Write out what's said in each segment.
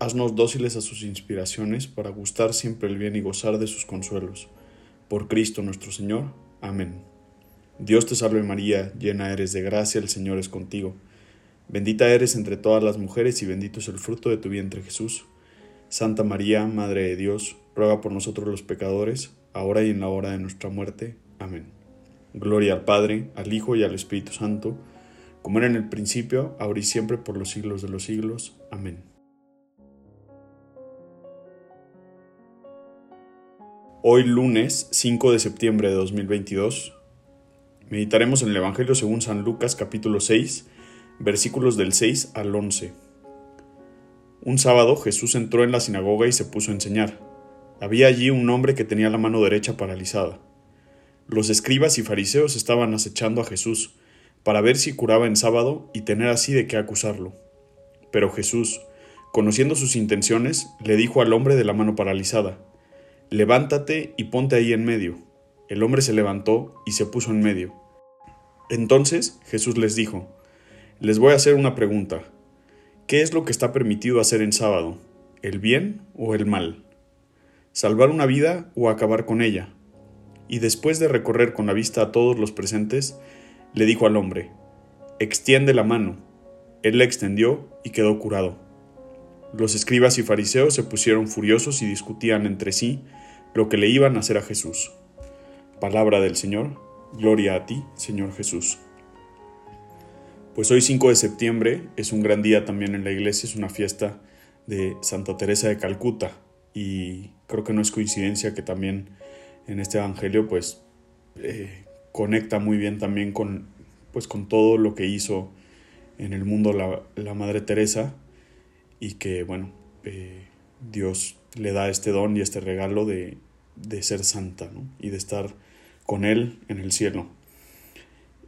Haznos dóciles a sus inspiraciones para gustar siempre el bien y gozar de sus consuelos. Por Cristo nuestro Señor. Amén. Dios te salve María, llena eres de gracia, el Señor es contigo. Bendita eres entre todas las mujeres y bendito es el fruto de tu vientre Jesús. Santa María, Madre de Dios, ruega por nosotros los pecadores, ahora y en la hora de nuestra muerte. Amén. Gloria al Padre, al Hijo y al Espíritu Santo, como era en el principio, ahora y siempre, por los siglos de los siglos. Amén. Hoy lunes 5 de septiembre de 2022 meditaremos en el Evangelio según San Lucas capítulo 6 versículos del 6 al 11. Un sábado Jesús entró en la sinagoga y se puso a enseñar. Había allí un hombre que tenía la mano derecha paralizada. Los escribas y fariseos estaban acechando a Jesús para ver si curaba en sábado y tener así de qué acusarlo. Pero Jesús, conociendo sus intenciones, le dijo al hombre de la mano paralizada, Levántate y ponte ahí en medio. El hombre se levantó y se puso en medio. Entonces Jesús les dijo, Les voy a hacer una pregunta. ¿Qué es lo que está permitido hacer en sábado? ¿El bien o el mal? ¿Salvar una vida o acabar con ella? Y después de recorrer con la vista a todos los presentes, le dijo al hombre, Extiende la mano. Él la extendió y quedó curado. Los escribas y fariseos se pusieron furiosos y discutían entre sí lo que le iban a hacer a Jesús. Palabra del Señor, gloria a ti, Señor Jesús. Pues hoy 5 de septiembre es un gran día también en la iglesia, es una fiesta de Santa Teresa de Calcuta y creo que no es coincidencia que también en este evangelio pues eh, conecta muy bien también con pues con todo lo que hizo en el mundo la, Madre Teresa y que bueno eh, Dios le da este don y este regalo de, ser santa y de estar con Él en el cielo.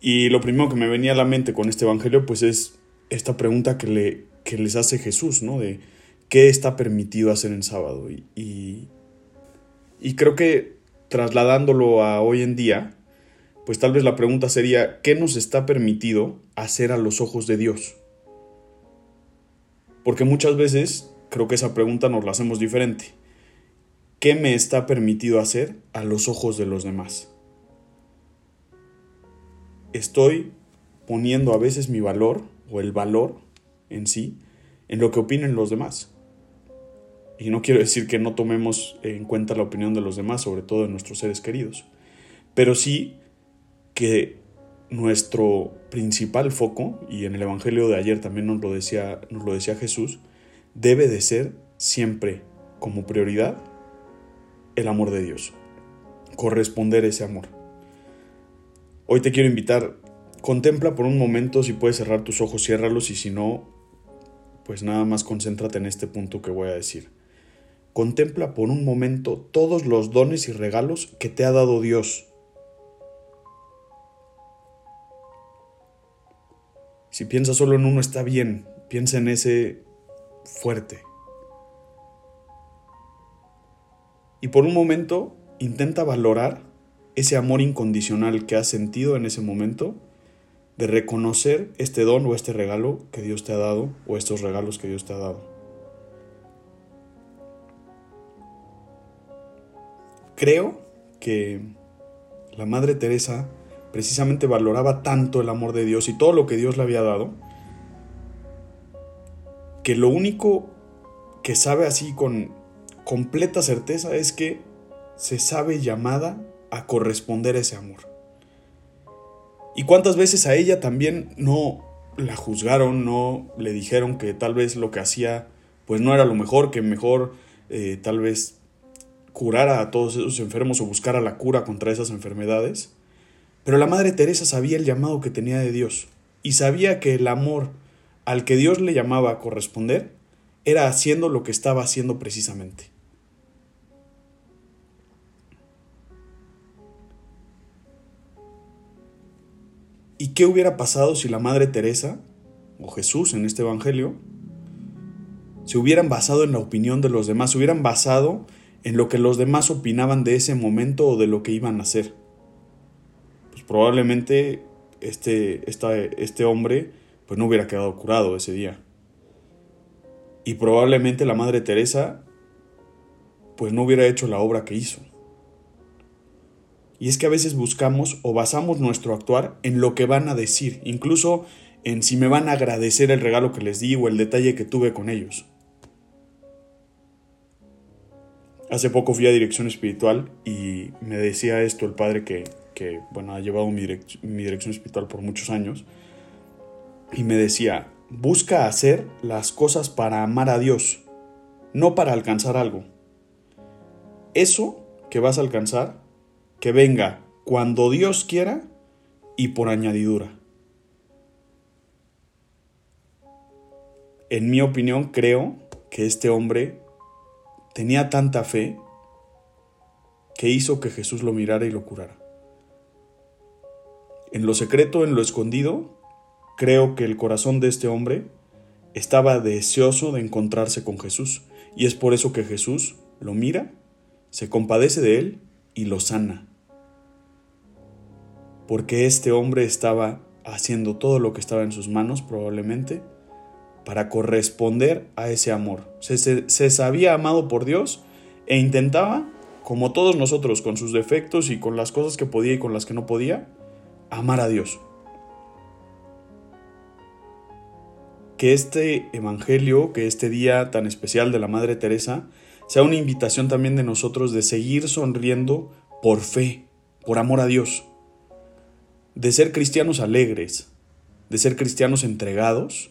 Y lo primero que me venía a la mente con este Evangelio pues es esta pregunta que, le, que les hace Jesús, ¿no? De qué está permitido hacer en sábado. Y, y, creo que trasladándolo a hoy en día, pues tal vez la pregunta sería, ¿qué nos está permitido hacer a los ojos de Dios? Porque muchas veces creo que esa pregunta nos la hacemos diferente. ¿Qué me está permitido hacer a los ojos de los demás? Estoy poniendo a veces mi valor o el valor en sí en lo que opinen los demás. Y no quiero decir que no tomemos en cuenta la opinión de los demás, sobre todo de nuestros seres queridos, pero sí que nuestro principal foco, y en el Evangelio de ayer también nos lo decía, nos lo decía Jesús, debe de ser siempre como prioridad el amor de Dios, corresponder ese amor. Hoy te quiero invitar, contempla por un momento, si puedes cerrar tus ojos, ciérralos y si no, pues nada más concéntrate en este punto que voy a decir. Contempla por un momento todos los dones y regalos que te ha dado Dios. Si piensas solo en uno está bien, piensa en ese fuerte. Y por un momento intenta valorar ese amor incondicional que has sentido en ese momento, de reconocer este don o este regalo que Dios te ha dado o estos regalos que Dios te ha dado. Creo que la Madre Teresa precisamente valoraba tanto el amor de Dios y todo lo que Dios le había dado, que lo único que sabe así con completa certeza es que se sabe llamada a corresponder a ese amor. ¿Y cuántas veces a ella también no la juzgaron, no le dijeron que tal vez lo que hacía pues no era lo mejor, que mejor eh, tal vez curara a todos esos enfermos o buscara la cura contra esas enfermedades? Pero la Madre Teresa sabía el llamado que tenía de Dios y sabía que el amor al que Dios le llamaba a corresponder era haciendo lo que estaba haciendo precisamente. ¿Y qué hubiera pasado si la Madre Teresa, o Jesús en este Evangelio, se hubieran basado en la opinión de los demás, se hubieran basado en lo que los demás opinaban de ese momento o de lo que iban a hacer? Pues probablemente este, este hombre pues no hubiera quedado curado ese día. Y probablemente la Madre Teresa pues no hubiera hecho la obra que hizo. Y es que a veces buscamos o basamos nuestro actuar en lo que van a decir, incluso en si me van a agradecer el regalo que les di o el detalle que tuve con ellos. Hace poco fui a dirección espiritual y me decía esto el padre que, que bueno, ha llevado mi, mi dirección espiritual por muchos años. Y me decía, busca hacer las cosas para amar a Dios, no para alcanzar algo. Eso que vas a alcanzar, que venga cuando Dios quiera y por añadidura. En mi opinión, creo que este hombre tenía tanta fe que hizo que Jesús lo mirara y lo curara. En lo secreto, en lo escondido, creo que el corazón de este hombre estaba deseoso de encontrarse con Jesús, y es por eso que Jesús lo mira, se compadece de él y lo sana. Porque este hombre estaba haciendo todo lo que estaba en sus manos probablemente para corresponder a ese amor. Se, sabía amado por Dios e intentaba, como todos nosotros, con sus defectos y con las cosas que podía y con las que no podía, amar a Dios. Que este Evangelio, que este día tan especial de la Madre Teresa, sea una invitación también de nosotros de seguir sonriendo por fe, por amor a Dios, de ser cristianos alegres, de ser cristianos entregados,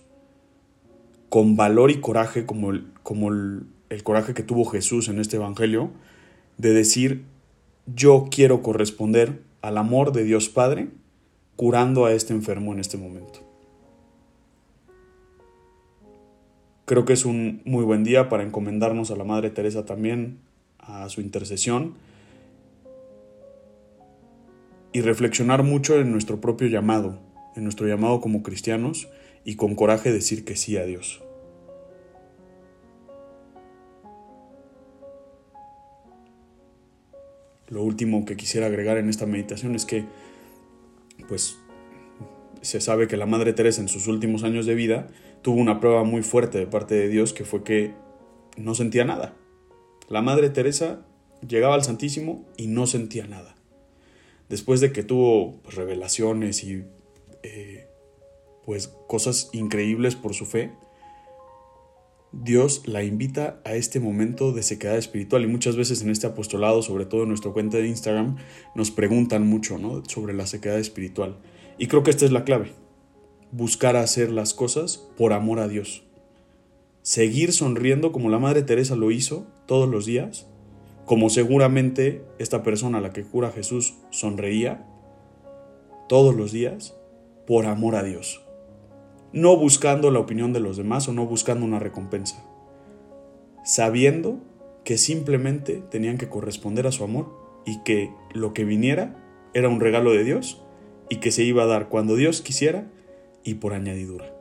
con valor y coraje como el, como el, coraje que tuvo Jesús en este Evangelio, de decir, yo quiero corresponder al amor de Dios Padre curando a este enfermo en este momento. Creo que es un muy buen día para encomendarnos a la Madre Teresa también, a su intercesión y reflexionar mucho en nuestro propio llamado, en nuestro llamado como cristianos y con coraje decir que sí a Dios. Lo último que quisiera agregar en esta meditación es que, pues, se sabe que la Madre Teresa en sus últimos años de vida tuvo una prueba muy fuerte de parte de Dios que fue que no sentía nada. La Madre Teresa llegaba al Santísimo y no sentía nada. Después de que tuvo pues, revelaciones y eh, pues cosas increíbles por su fe, Dios la invita a este momento de sequedad espiritual y muchas veces en este apostolado, sobre todo en nuestra cuenta de Instagram, nos preguntan mucho sobre la sequedad espiritual. Y creo que esta es la clave, buscar hacer las cosas por amor a Dios. Seguir sonriendo como la Madre Teresa lo hizo todos los días, como seguramente esta persona a la que cura Jesús sonreía todos los días por amor a Dios no buscando la opinión de los demás o no buscando una recompensa, sabiendo que simplemente tenían que corresponder a su amor y que lo que viniera era un regalo de Dios y que se iba a dar cuando Dios quisiera y por añadidura.